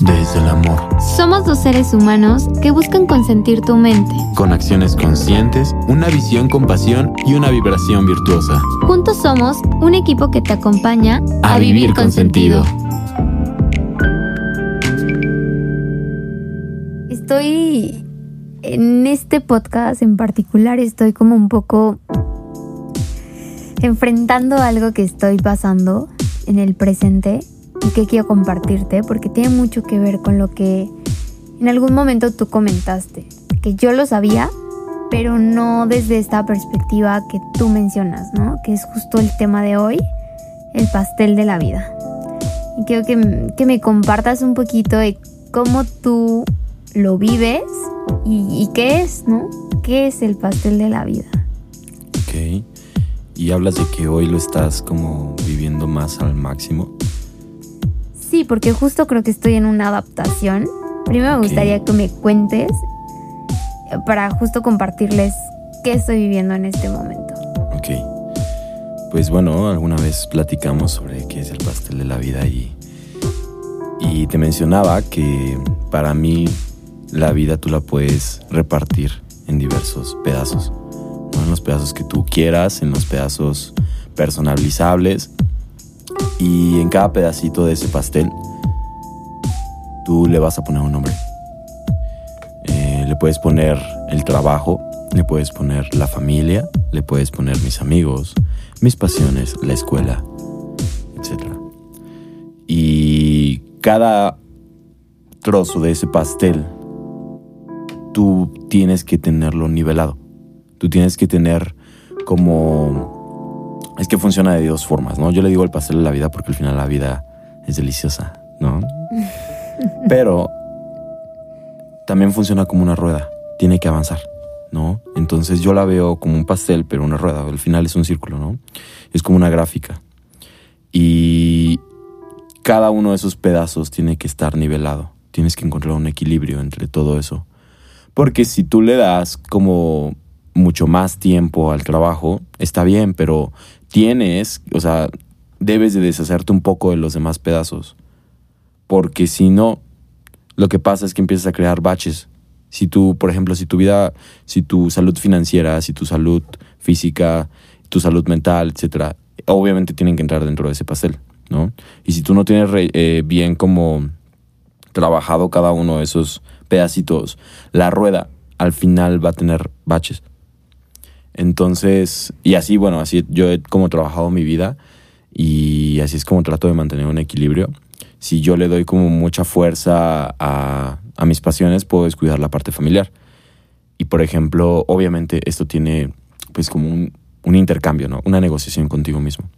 desde el amor. Somos dos seres humanos que buscan consentir tu mente. Con acciones conscientes, una visión con pasión y una vibración virtuosa. Juntos somos un equipo que te acompaña a, vivir, con sentido. Estoy en este podcast en particular, estoy como un poco enfrentando algo que estoy pasando en el presente y que quiero compartirte porque tiene mucho que ver con lo que en algún momento tú comentaste, que yo lo sabía, pero no desde esta perspectiva que tú mencionas, ¿no? Que es justo el tema de hoy, el pastel de la vida. Y quiero que, que me compartas un poquito de cómo tú lo vives y, y, qué es, ¿no? ¿Qué es el pastel de la vida? Ok. Y hablas de que hoy lo estás como viviendo más al máximo. Sí, porque justo creo que estoy en una adaptación. Primero me gustaría que me cuentes eh, para justo compartirles qué estoy viviendo en este momento. Ok. Pues bueno, alguna vez platicamos sobre qué es el pastel de la vida y, y te mencionaba que para mí la vida tú la puedes repartir en diversos pedazos. ¿no? En los pedazos que tú quieras, en los pedazos personalizables y en cada pedacito de ese pastel, tú le vas a poner un nombre. Eh, le puedes poner el trabajo, le puedes poner la familia, le puedes poner mis amigos, mis pasiones, la escuela, etc. Y cada trozo de ese pastel, tú tienes que tenerlo nivelado. Tú tienes que tener como es que funciona de dos formas, ¿no? Yo le digo el pastel de la vida porque al final la vida es deliciosa, ¿no? Pero también funciona como una rueda, tiene que avanzar, ¿no? Entonces yo la veo como un pastel, pero una rueda, al final es un círculo, ¿no? Es como una gráfica. Y cada uno de esos pedazos tiene que estar nivelado, tienes que encontrar un equilibrio entre todo eso. Porque si tú le das como mucho más tiempo al trabajo, está bien, pero tienes, o sea, debes de deshacerte un poco de los demás pedazos. Porque si no, lo que pasa es que empiezas a crear baches. Si tú, por ejemplo, si tu vida, si tu salud financiera, si tu salud física, tu salud mental, etcétera, obviamente tienen que entrar dentro de ese pastel, ¿no? Y si tú no tienes eh, bien como trabajado cada uno de esos pedacitos, la rueda al final va a tener baches. Entonces, y así, bueno, así yo he como trabajado mi vida y así es como trato de mantener un equilibrio. Si yo le doy como mucha fuerza a, mis pasiones, puedo descuidar la parte familiar. Y por ejemplo, obviamente esto tiene pues como un, un intercambio, ¿no? Una negociación contigo mismo.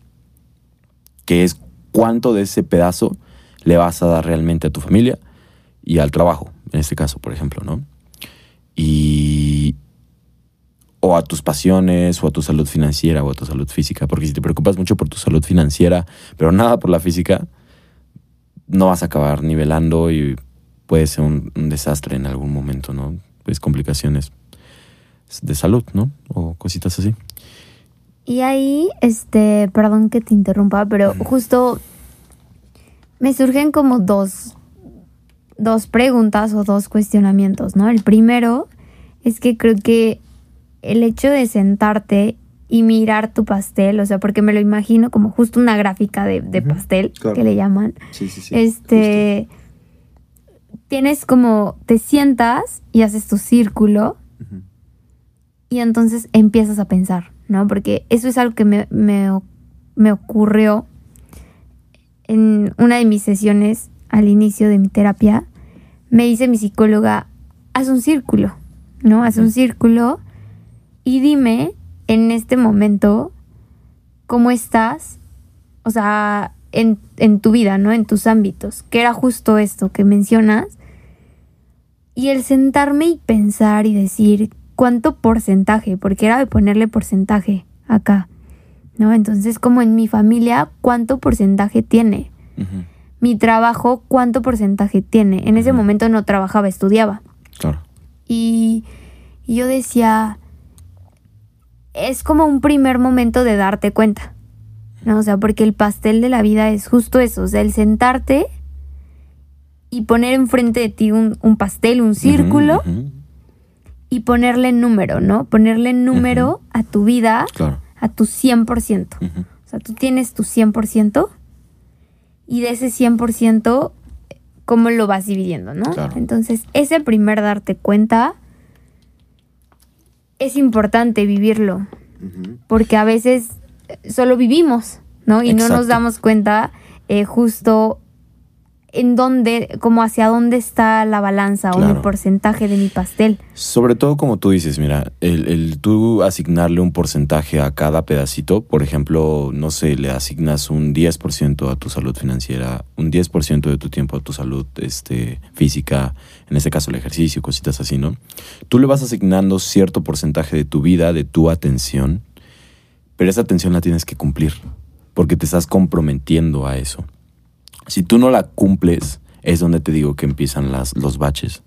Que es cuánto de ese pedazo le vas a dar realmente a tu familia y al trabajo, en este caso, por ejemplo, ¿no? Y, o a tus pasiones, o a tu salud financiera, o a tu salud física. Porque si te preocupas mucho por tu salud financiera, pero nada por la física, no vas a acabar nivelando y puede ser un, un desastre en algún momento, ¿no? Pues complicaciones de salud, ¿no? O cositas así. Y ahí, este, perdón que te interrumpa, pero justo me surgen como dos, dos preguntas o dos cuestionamientos, ¿no? El primero es que creo que el hecho de sentarte y mirar tu pastel, o sea, porque me lo imagino como justo una gráfica de, de pastel claro. que le llaman. Sí, sí, sí. Este, tienes como, te sientas y haces tu círculo y entonces empiezas a pensar, ¿no? Porque eso es algo que me, me, me ocurrió en una de mis sesiones al inicio de mi terapia. Me dice mi psicóloga, haz un círculo, ¿no? Haz un círculo y dime en este momento cómo estás, o sea, en, en tu vida, ¿no? En tus ámbitos, que era justo esto que mencionas. Y el sentarme y pensar y decir cuánto porcentaje, porque era de ponerle porcentaje acá, ¿no? Entonces, como en mi familia, ¿cuánto porcentaje tiene? Mi trabajo, ¿cuánto porcentaje tiene? En ese momento no trabajaba, estudiaba. Claro. Y, y yo decía, es como un primer momento de darte cuenta, ¿no? O sea, porque el pastel de la vida es justo eso, o sea, el sentarte y poner enfrente de ti un, un pastel, un círculo y ponerle número, ¿no? Ponerle número a tu vida, Claro. a tu 100%. Ujú. O sea, tú tienes tu 100% y de ese 100%, ¿cómo lo vas dividiendo, no? Claro. Entonces, ese primer darte cuenta es importante vivirlo, porque a veces eh, solo vivimos, ¿no? Y no nos damos cuenta eh, justo en dónde, como hacia dónde está la balanza o Claro. porcentaje de mi pastel. Sobre todo como tú dices, mira, el, el tú asignarle un porcentaje a cada pedacito, por ejemplo, no sé, le asignas un 10% a tu salud financiera, un 10% de tu tiempo a tu salud este, física, en este caso el ejercicio, cositas así, ¿no? Tú le vas asignando cierto porcentaje de tu vida, de tu atención, pero esa atención la tienes que cumplir, porque te estás comprometiendo a eso. Si tú no la cumples, es donde te digo que empiezan las, los baches.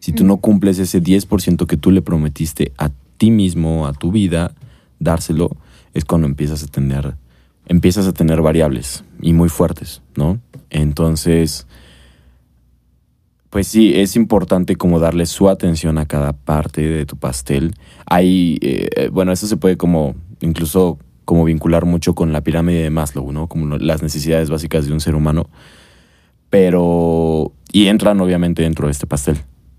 Si tú no cumples ese 10% que tú le prometiste a ti mismo, a tu vida, dárselo, es cuando empiezas a tener, empiezas a tener variables y muy fuertes, ¿no? Entonces, pues sí, es importante como darle su atención a cada parte de tu pastel. Hay, eh, bueno, eso se puede como incluso como vincular mucho con la pirámide de Maslow, ¿no? Como las necesidades básicas de un ser humano. Pero, y entran obviamente dentro de este pastel,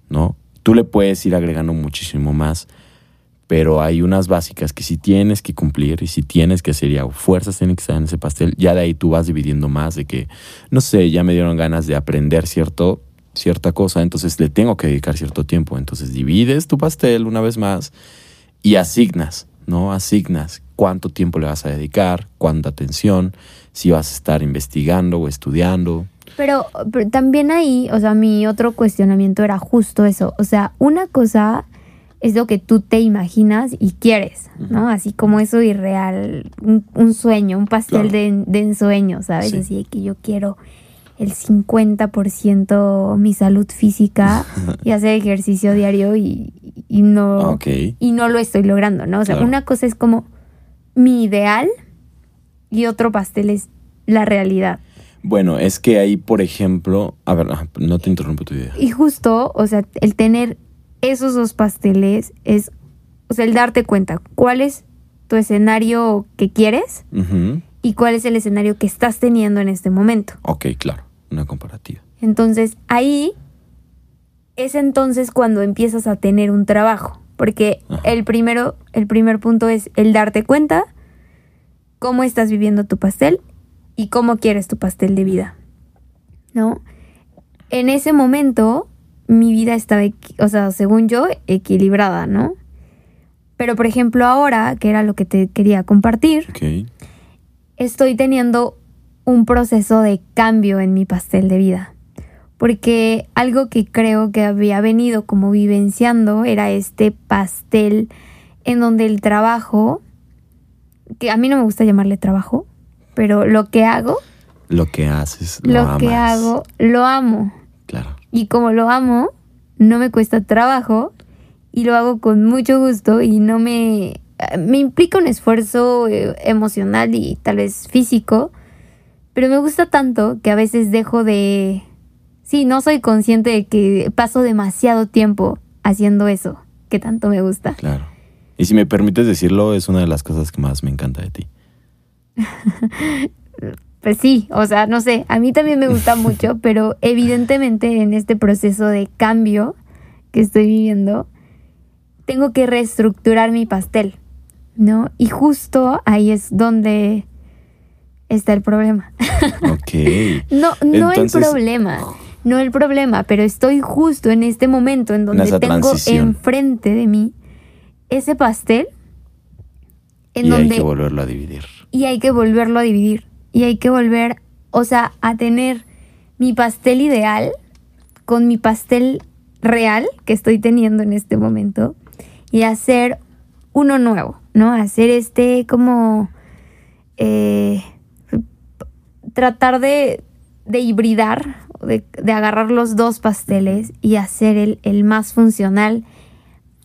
¿no? Tú le puedes ir agregando muchísimo más, pero hay unas básicas que si tienes que cumplir y si tienes que hacer ya fuerzas tienen que estar en ese pastel, ya de ahí tú vas dividiendo más de que, no sé, ya me dieron ganas de aprender cierto, cierta cosa, entonces le tengo que dedicar cierto tiempo, entonces divides tu pastel una vez más y asignas, ¿no? Asignas cuánto tiempo le vas a dedicar, cuánta atención, si vas a estar investigando o estudiando. Pero, pero también ahí, o sea, mi otro cuestionamiento era justo eso. O sea, una cosa es lo que tú te imaginas y quieres, ¿no? Así como eso irreal, un, un sueño, un pastel Claro. de, de ensueño, ¿sabes? Sí. Así de que yo quiero el 50% mi salud física y hacer ejercicio diario y, y no Ok. y no lo estoy logrando, ¿no? O sea, Claro. una cosa es como mi ideal y otro pastel es la realidad. Bueno, es que ahí, por ejemplo, a ver, no te interrumpo tu idea. Y justo, o sea, el tener esos dos pasteles es, o sea, el darte cuenta cuál es tu escenario que quieres y cuál es el escenario que estás teniendo en este momento. Ok, claro, una comparativa. Entonces, ahí es entonces cuando empiezas a tener un trabajo, porque Ajá. el primero, el primer punto es el darte cuenta cómo estás viviendo tu pastel y cómo quieres tu pastel de vida. ¿No? En ese momento mi vida estaba, o sea, según yo, equilibrada, ¿no? Pero por ejemplo, ahora, que era lo que te quería compartir, estoy teniendo un proceso de cambio en mi pastel de vida. Porque algo que creo que había venido como vivenciando era este pastel en donde el trabajo, que a mí no me gusta llamarle trabajo, pero lo que hago, Lo que haces, lo, lo, que hago, lo amo. Claro. Y como lo amo, no me cuesta trabajo y lo hago con mucho gusto y no me... Me implica un esfuerzo eh, emocional y tal vez físico, pero me gusta tanto que a veces dejo de... Sí, no soy consciente de que paso demasiado tiempo haciendo eso que tanto me gusta. Claro. Y si me permites decirlo, es una de las cosas que más me encanta de ti. Pues sí, o sea, no sé, a mí también me gusta mucho, pero evidentemente en este proceso de cambio que estoy viviendo, tengo que reestructurar mi pastel, ¿no? Y justo ahí es donde está el problema. Ok. No, no Entonces- el problema, no el problema, pero estoy justo en este momento en donde tengo transición. enfrente de mí ese pastel en y hay que volverlo a dividir. y hay que volverlo a dividir. Y hay que volver, o sea, a tener mi pastel ideal con mi pastel real que estoy teniendo en este momento y hacer uno nuevo, ¿no? Hacer este como... eh, tratar de, de hibridar, de, de agarrar los dos pasteles y hacer el, el más funcional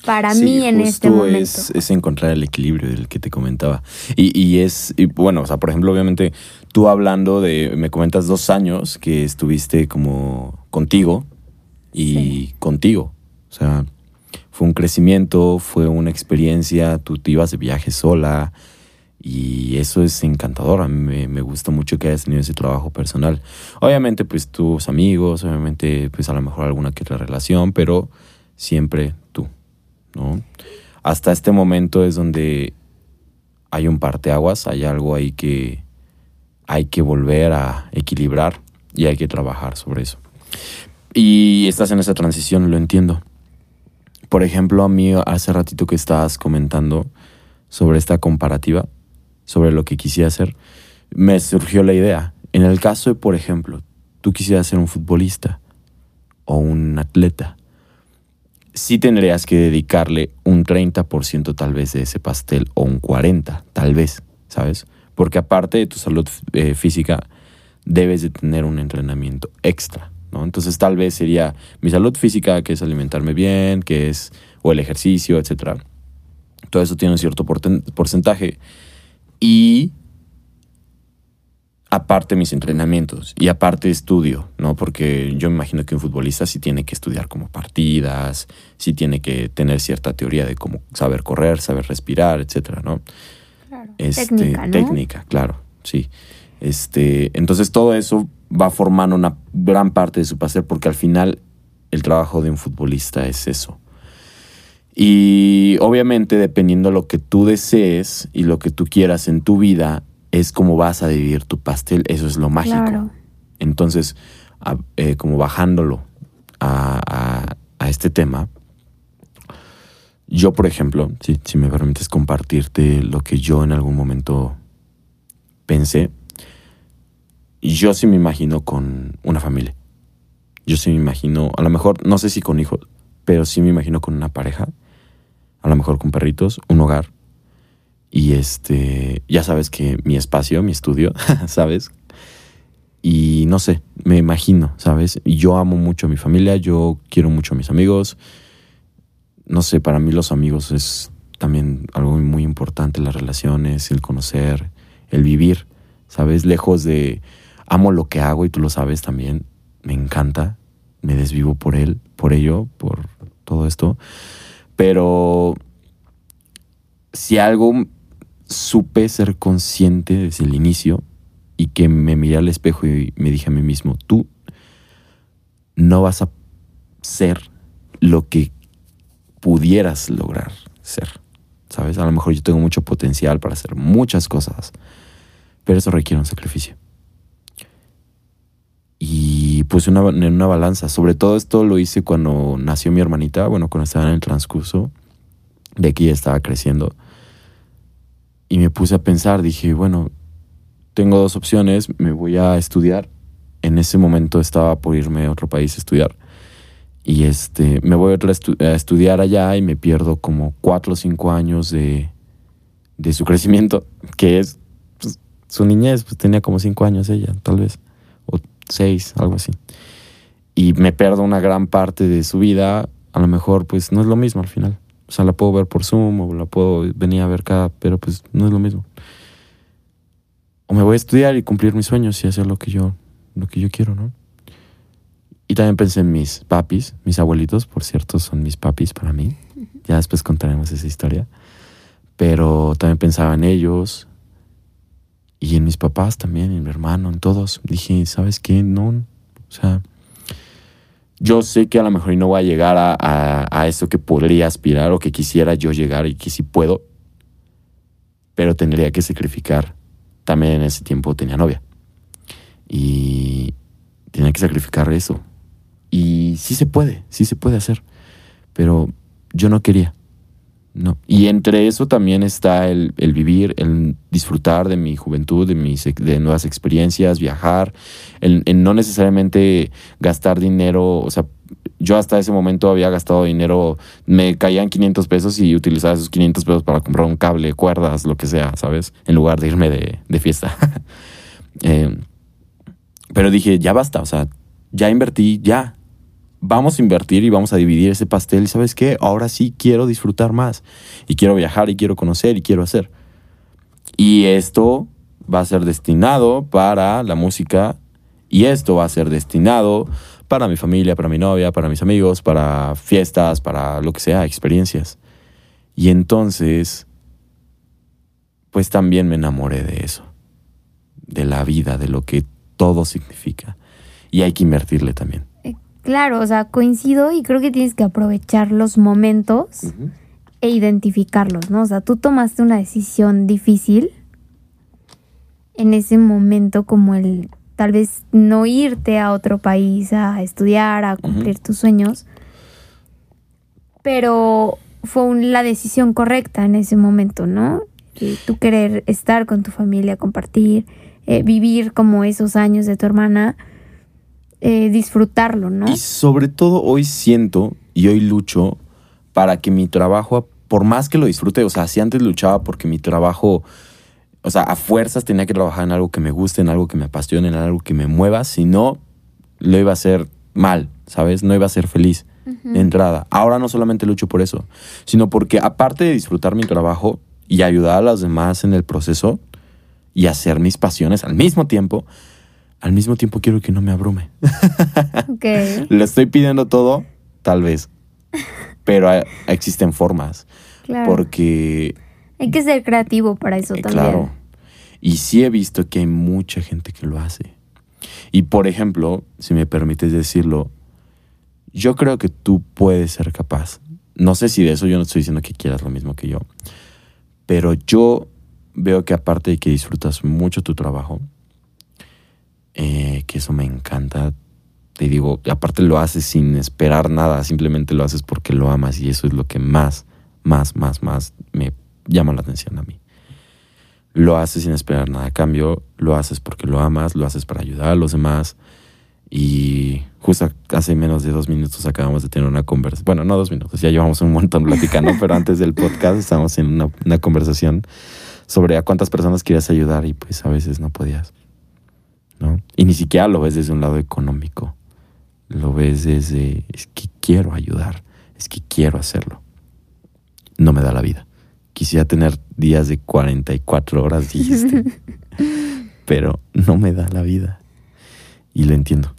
para Sí, mí en este momento. Es, es encontrar el equilibrio del que te comentaba. Y, y es, y bueno, o sea, por ejemplo, obviamente, tú hablando de, me comentas dos años que estuviste como contigo y contigo. O sea, fue un crecimiento, fue una experiencia, tú te ibas de viaje sola y eso es encantador. A mí me, gusta mucho que hayas tenido ese trabajo personal. Obviamente, pues tus amigos, obviamente, pues a lo mejor alguna que otra relación, pero siempre tú, ¿no? Hasta este momento es donde hay un parteaguas, hay algo ahí que hay que volver a equilibrar y hay que trabajar sobre eso. Y estás en esa transición, lo entiendo. Por ejemplo, a mí hace ratito que estabas comentando sobre esta comparativa, sobre lo que quisiera hacer, me surgió la idea. En el caso de, por ejemplo, tú quisieras ser un futbolista o un atleta, sí tendrías que dedicarle un 30% tal vez de ese pastel o un 40%, tal vez, ¿sabes? Porque aparte de tu salud eh, física, debes de tener un entrenamiento extra. Entonces tal vez sería mi salud física, que es alimentarme bien, que es, o el ejercicio, etc. Todo eso tiene un cierto porcentaje. Y aparte mis entrenamientos y aparte estudio, ¿no? Porque yo me imagino que un futbolista sí tiene que estudiar como partidas, sí tiene que tener cierta teoría de cómo saber correr, saber respirar, etcétera, ¿no? Claro. Este, técnica, técnica, claro, sí. Este, entonces todo eso va formando una gran parte de su pastel porque al final el trabajo de un futbolista es eso. Y obviamente dependiendo de lo que tú desees y lo que tú quieras en tu vida, es como vas a dividir tu pastel, eso es lo mágico. Entonces, eh, como bajándolo a, este tema, yo por ejemplo, si, si me permites compartirte lo que yo en algún momento pensé, yo sí me imagino con una familia. Yo sí me imagino, a lo mejor, no sé si con hijos, pero sí me imagino con una pareja, a lo mejor con perritos, un hogar. Y este, ya sabes que mi espacio, mi estudio, ¿sabes? Y no sé, me imagino, ¿sabes? Yo amo mucho a mi familia, yo quiero mucho a mis amigos. No sé, para mí los amigos es también algo muy importante, las relaciones, el conocer, el vivir, ¿sabes? Lejos de amo lo que hago y tú lo sabes también. Me encanta, me desvivo por él, por ello, por todo esto. Pero si algo supe ser consciente desde el inicio y que me miré al espejo y me dije a mí mismo, tú no vas a ser lo que pudieras lograr ser. ¿Sabes? A lo mejor yo tengo mucho potencial para hacer muchas cosas, pero eso requiere un sacrificio y pues una, en una balanza. Sobre todo esto lo hice cuando nació mi hermanita, bueno, cuando estaba en el transcurso de que ella estaba creciendo. Y me puse a pensar, dije, bueno, tengo dos opciones, me voy a estudiar. En ese momento estaba por irme a otro país a estudiar. Y este, me voy a, estudiar allá y me pierdo como cuatro o cinco años de, de su crecimiento, que es pues, su niñez, pues tenía como cinco años ella, tal vez seis, algo así. Y me pierdo una gran parte de su vida, a lo mejor pues no es lo mismo al final. O sea, la puedo ver por Zoom o la puedo venir a ver acá, pero pues no es lo mismo. O me voy a estudiar y cumplir mis sueños y hacer lo que yo, lo que yo quiero, ¿no? Y también pensé en mis papis, mis abuelitos, por cierto, son mis papis para mí. Ya después contaremos esa historia. Pero también pensaba en ellos, y en mis papás también, en mi hermano, en todos. Dije, ¿sabes qué? No, o sea, yo sé que a lo mejor no voy a llegar a, a, eso que podría aspirar o que quisiera yo llegar y que sí puedo, pero tendría que sacrificar. También en ese tiempo tenía novia y tenía que sacrificar eso. Y sí se puede, sí se puede hacer, pero yo no quería. No. Y entre eso también está el, vivir, el disfrutar de mi juventud, de, mis, de nuevas experiencias, viajar, el, no necesariamente gastar dinero, o sea, yo hasta ese momento había gastado dinero, me caían 500 pesos y utilizaba esos 500 pesos para comprar un cable, cuerdas, lo que sea, ¿sabes? En lugar de irme de, fiesta. Eh, pero dije, ya basta, o sea, ya invertí, ya, vamos a invertir y vamos a dividir ese pastel. ¿Y sabes qué? Ahora sí quiero disfrutar más. Y quiero viajar y quiero conocer y quiero hacer. Y esto va a ser destinado para la música. Y esto va a ser destinado para mi familia, para mi novia, para mis amigos, para fiestas, para lo que sea, experiencias. Y entonces, pues también me enamoré de eso, de la vida, de lo que todo significa. Y hay que invertirle también. Claro, o sea, coincido y creo que tienes que aprovechar los momentos e identificarlos, ¿no? O sea, tú tomaste una decisión difícil en ese momento como el tal vez no irte a otro país a estudiar, a cumplir tus sueños, pero fue un- la decisión correcta en ese momento, ¿no? Y tú querer estar con tu familia, compartir, eh, vivir como esos años de tu hermana, eh, disfrutarlo, ¿no? Y sobre todo hoy siento y hoy lucho para que mi trabajo, por más que lo disfrute, o sea, si antes luchaba porque mi trabajo, o sea, a fuerzas tenía que trabajar en algo que me guste, en algo que me apasione, en algo que me mueva, si no, lo iba a hacer mal, ¿sabes? No iba a ser feliz de entrada. Ahora no solamente lucho por eso, sino porque aparte de disfrutar mi trabajo y ayudar a los demás en el proceso y hacer mis pasiones al mismo tiempo, al mismo tiempo quiero que no me abrume. Ok. Le estoy pidiendo todo, tal vez. Pero existen formas. Claro. Porque, Hay que ser creativo para eso eh, también. claro. Y sí he visto que hay mucha gente que lo hace. Y por ejemplo, si me permites decirlo, yo creo que tú puedes ser capaz. No sé si de eso yo no estoy diciendo que quieras lo mismo que yo. Pero yo veo que aparte de que disfrutas mucho tu trabajo, eh, que eso me encanta. Te digo, aparte lo haces sin esperar nada, simplemente lo haces porque lo amas y eso es lo que más, más, más, más me llama la atención a mí. Lo haces sin esperar nada a cambio, lo haces porque lo amas, lo haces para ayudar a los demás. Y justo hace menos de dos minutos acabamos de tener una conversación. Bueno, no dos minutos, ya llevamos un montón platicando, pero antes del podcast estábamos en una, una conversación sobre a cuántas personas querías ayudar y pues a veces no podías. ¿No? Y ni siquiera lo ves desde un lado económico. Lo ves desde, es que quiero ayudar, es que quiero hacerlo. No me da la vida. Quisiera tener días de 44 horas, dijiste. pero no me da la vida. Y lo entiendo.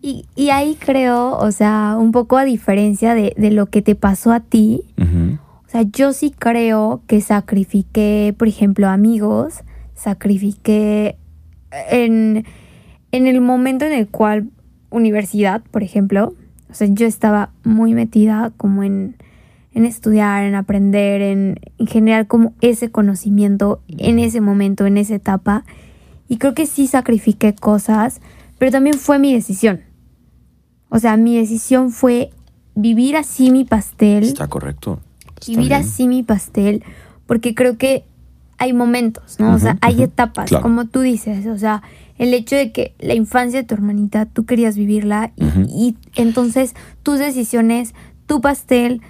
Y, y ahí creo, o sea, un poco a diferencia de, de lo que te pasó a ti, o sea, yo sí creo que sacrifiqué, por ejemplo, amigos, sacrifiqué en, en el momento en el cual universidad, por ejemplo, o sea, yo estaba muy metida como en, en estudiar, en aprender, en, en generar como ese conocimiento en ese momento, en esa etapa. Y creo que sí sacrifiqué cosas, pero también fue mi decisión. O sea, mi decisión fue vivir así mi pastel Está correcto. Está vivir bien. así mi pastel, porque creo que hay momentos, ¿no? O sea, hay etapas, claro. como tú dices, o sea, el hecho de que la infancia de tu hermanita, tú querías vivirla y, y entonces tus decisiones, tu pastel,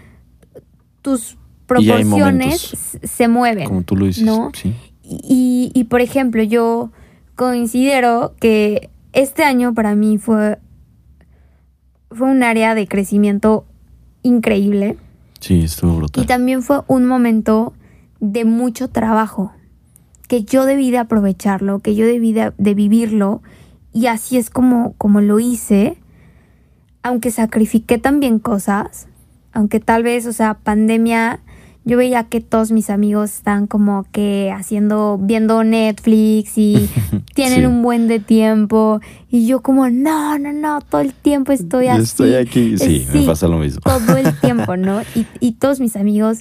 tus proporciones se mueven. Como tú lo dices. ¿no? Sí. Y, y, por ejemplo, yo considero que este año para mí fue, fue un área de crecimiento increíble. Sí, estuvo brutal. Y también fue un momento de mucho trabajo, que yo debí de aprovecharlo, que yo debí de, de vivirlo, y así es como, como lo hice, aunque sacrifiqué también cosas, aunque tal vez, o sea, pandemia, yo veía que todos mis amigos están como que haciendo, viendo Netflix y tienen Sí. un buen de tiempo, y yo como, no, no, no, todo el tiempo estoy Yo así. estoy aquí. Sí, me Sí. pasa lo mismo. todo el tiempo, ¿no? Y, y todos mis amigos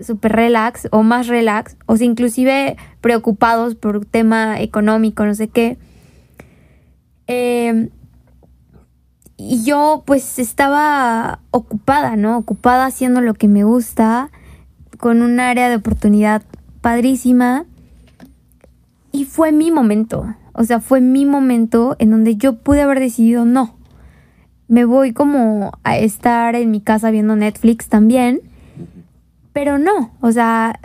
súper relax o más relax, o inclusive preocupados por un tema económico, no sé qué. Eh, y yo pues estaba ocupada, ¿no? Ocupada haciendo lo que me gusta, con un área de oportunidad padrísima. Y fue mi momento, o sea, fue mi momento en donde yo pude haber decidido no me voy como a estar en mi casa viendo Netflix también. Pero no, o sea,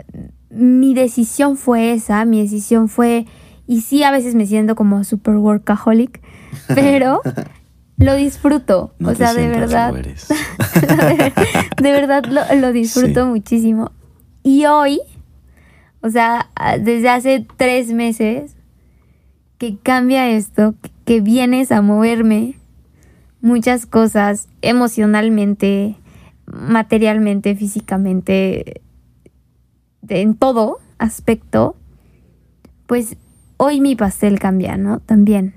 mi decisión fue esa, mi decisión fue, y sí a veces me siento como super workaholic, pero lo disfruto, No o sea, de verdad, eres. de verdad lo, lo disfruto Sí. muchísimo. Y hoy, o sea, desde hace tres meses, que cambia esto, que vienes a moverme, muchas cosas emocionalmente, materialmente, físicamente, en todo aspecto, pues hoy mi pastel cambia, ¿no? También.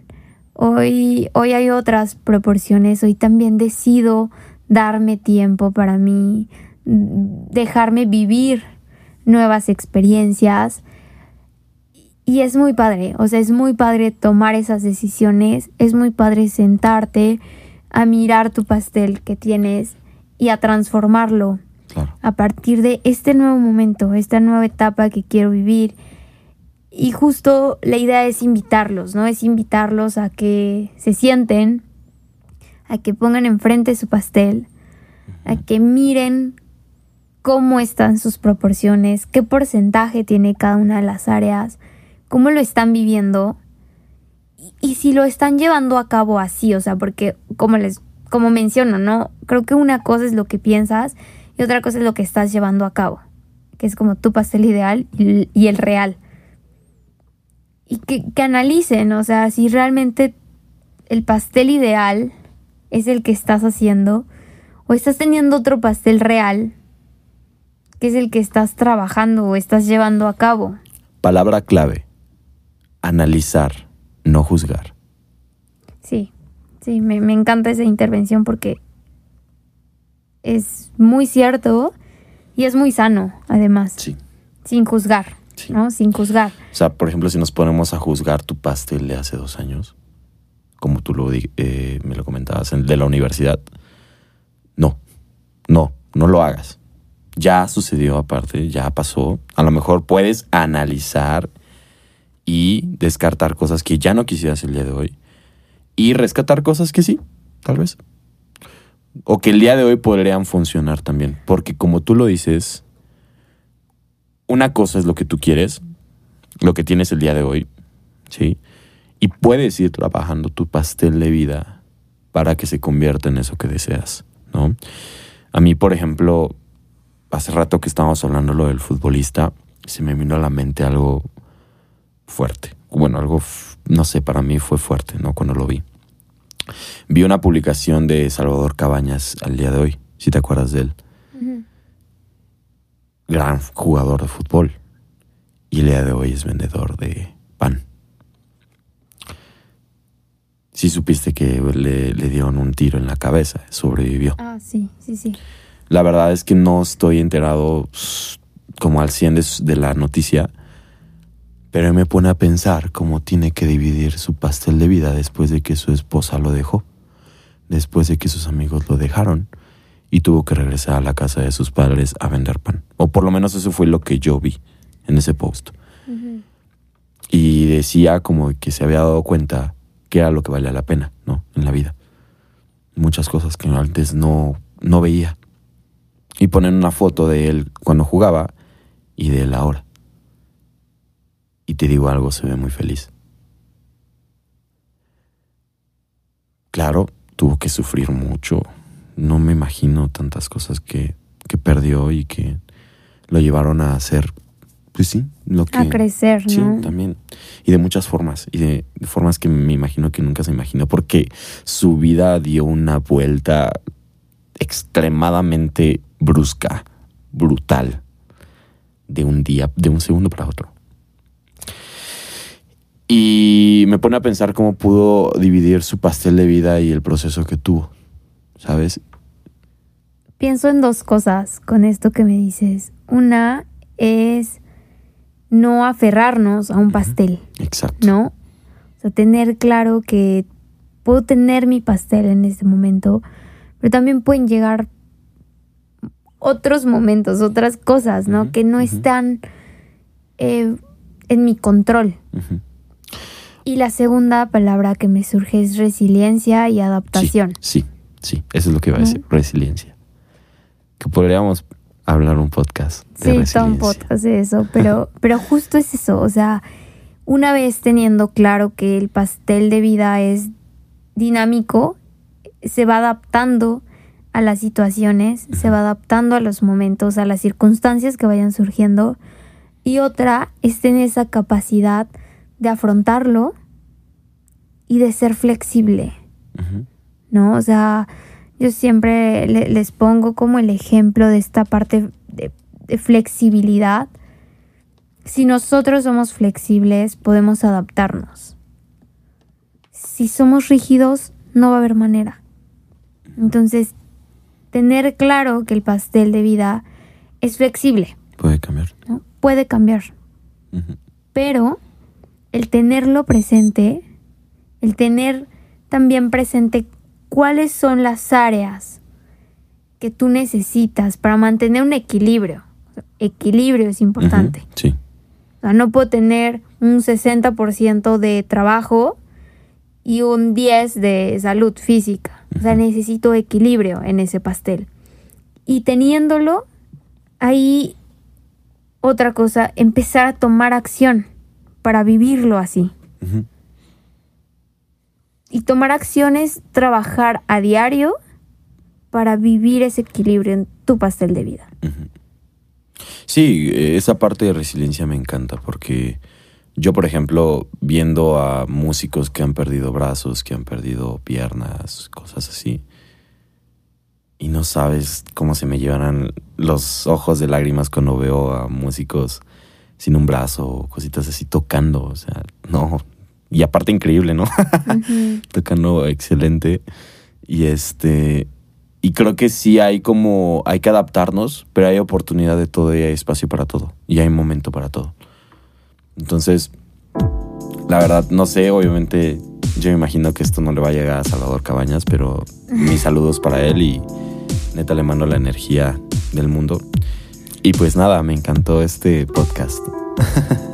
Hoy, hoy hay otras proporciones, hoy también decido darme tiempo para mí, dejarme vivir nuevas experiencias. Y es muy padre, o sea, es muy padre tomar esas decisiones, es muy padre sentarte a mirar tu pastel que tienes y a transformarlo a partir de este nuevo momento, esta nueva etapa que quiero vivir. Y justo la idea es invitarlos, ¿no? Es invitarlos a que se sienten, a que pongan enfrente su pastel, a que miren cómo están sus proporciones, qué porcentaje tiene cada una de las áreas, cómo lo están viviendo y, si lo están llevando a cabo así, o sea, porque como les como menciono, ¿no? Creo que una cosa es lo que piensas y otra cosa es lo que estás llevando a cabo, que es como tu pastel ideal y, el real. Y que, que analicen, o sea, si realmente el pastel ideal es el que estás haciendo o estás teniendo otro pastel real que es el que estás trabajando o estás llevando a cabo. Palabra clave. Analizar, no juzgar. Sí, sí, me, encanta esa intervención porque es muy cierto y es muy sano, además. Sí. Sin juzgar, ¿no? Sin juzgar. O sea, por ejemplo, si nos ponemos a juzgar tu pastel de hace dos años, como tú lo, eh, me lo comentabas, de la universidad, no, no, no lo hagas ya sucedió aparte, ya pasó. A lo mejor puedes analizar y descartar cosas que ya no quisieras el día de hoy y rescatar cosas que sí, tal vez. O que el día de hoy podrían funcionar también. Porque como tú lo dices, una cosa es lo que tú quieres, lo que tienes el día de hoy, ¿sí? Y puedes ir trabajando tu pastel de vida para que se convierta en eso que deseas, ¿no? A mí, por ejemplo, hace rato que estábamos hablando lo del futbolista, se me vino a la mente algo fuerte. Bueno, algo, no sé, para mí fue fuerte, ¿no? Cuando lo vi. Vi una publicación de Salvador Cabañas al día de hoy, si te acuerdas de él. Gran jugador de fútbol. Y el día de hoy es vendedor de pan. Si supiste que le, le dieron un tiro en la cabeza, sobrevivió. Ah, sí, sí, sí. La verdad es que no estoy enterado pues, como al 100 de, la noticia, pero me pone a pensar cómo tiene que dividir su pastel de vida después de que su esposa lo dejó, después de que sus amigos lo dejaron y tuvo que regresar a la casa de sus padres a vender pan. O por lo menos eso fue lo que yo vi en ese post. Y decía como que se había dado cuenta que era lo que valía la pena, ¿no? En la vida. Muchas cosas que antes no, no veía y ponen una foto de él cuando jugaba y de él ahora. Y te digo algo, se ve muy feliz. Claro, tuvo que sufrir mucho. No me imagino tantas cosas que, que perdió y que lo llevaron a hacer, pues sí, lo que... A crecer, ¿no? Sí, también. Y de muchas formas. Y de formas que me imagino que nunca se imaginó. Porque su vida dio una vuelta extremadamente brusca, brutal, de un día, de un segundo para otro. Y me pone a pensar cómo pudo dividir su pastel de vida y el proceso que tuvo, ¿sabes? Pienso en dos cosas con esto que me dices. Una es no aferrarnos a un pastel. Exacto. ¿No? O sea, tener claro que puedo tener mi pastel en este momento, pero también pueden llegar otros momentos, otras cosas, ¿no? que no están eh, en mi control. Y la segunda palabra que me surge es resiliencia y adaptación. Sí, sí, eso es lo que iba a decir, resiliencia. Que podríamos hablar un podcast. De sí, un podcast de eso, pero, pero justo es eso, o sea, una vez teniendo claro que el pastel de vida es dinámico, se va adaptando a las situaciones, se va adaptando a los momentos, a las circunstancias que vayan surgiendo. Y otra es tener esa capacidad de afrontarlo y de ser flexible. ¿no? O sea, yo siempre les pongo como el ejemplo de esta parte de, de flexibilidad. Si nosotros somos flexibles, podemos adaptarnos. Si somos rígidos, no va a haber manera. Entonces, tener claro que el pastel de vida es flexible. Puede cambiar. ¿no? Puede cambiar. Pero el tenerlo presente, el tener también presente cuáles son las áreas que tú necesitas para mantener un equilibrio. Equilibrio es importante. Sí. O sea, no puedo tener un 60% de trabajo y un 10 de salud física. O sea, necesito equilibrio en ese pastel. Y teniéndolo, ahí otra cosa, empezar a tomar acción para vivirlo así. Y tomar acciones, trabajar a diario para vivir ese equilibrio en tu pastel de vida. Sí, esa parte de resiliencia me encanta porque yo, por ejemplo, viendo a músicos que han perdido brazos, que han perdido piernas, cosas así, y no sabes cómo se me llevarán los ojos de lágrimas cuando veo a músicos sin un brazo, cositas así, tocando, o sea, no. Y aparte increíble, ¿no? tocando excelente. Y este, y creo que sí hay como, hay que adaptarnos, pero hay oportunidad de todo y hay espacio para todo. Y hay momento para todo. Entonces, la verdad, no sé, obviamente yo me imagino que esto no le va a llegar a Salvador Cabañas, pero mis saludos para él y neta le mando la energía del mundo. Y pues nada, me encantó este podcast.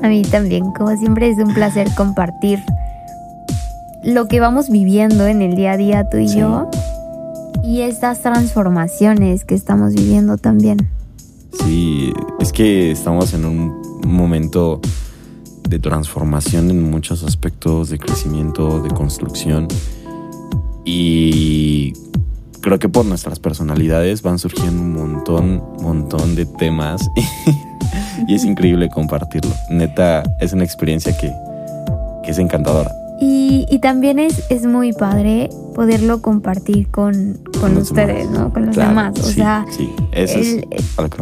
A mí también, como siempre es un placer compartir lo que vamos viviendo en el día a día tú y yo y estas transformaciones que estamos viviendo también. Sí, es que estamos en un momento de transformación en muchos aspectos, de crecimiento, de construcción. Y creo que por nuestras personalidades van surgiendo un montón, montón de temas y es increíble compartirlo. Neta, es una experiencia que, es encantadora. Y, también es, es muy padre poderlo compartir con, ustedes, ¿no? Con los demás. O sea,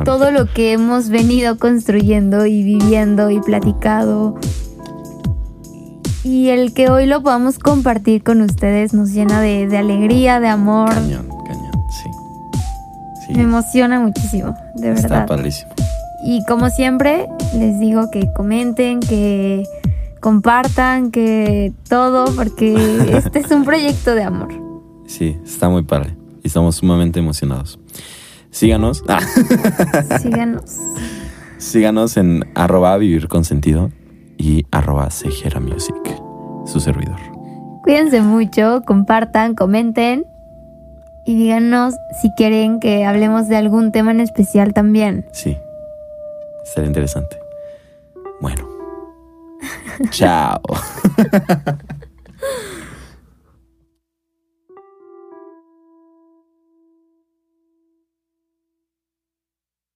todo lo que hemos venido construyendo y viviendo y platicado. Y el que hoy lo podamos compartir con ustedes nos llena de, de alegría, de amor. Cañón. Me emociona muchísimo, de verdad. Está padrísimo. Y como siempre, les digo que comenten, que compartan, que todo, porque este es un proyecto de amor. Sí, está muy padre. Y estamos sumamente emocionados. Síganos. Ah. Síganos. Síganos en arroba vivir con sentido y arroba Sejera Music, su servidor. Cuídense mucho, compartan, comenten y díganos si quieren que hablemos de algún tema en especial también. Sí, Será interesante. Bueno. Chao.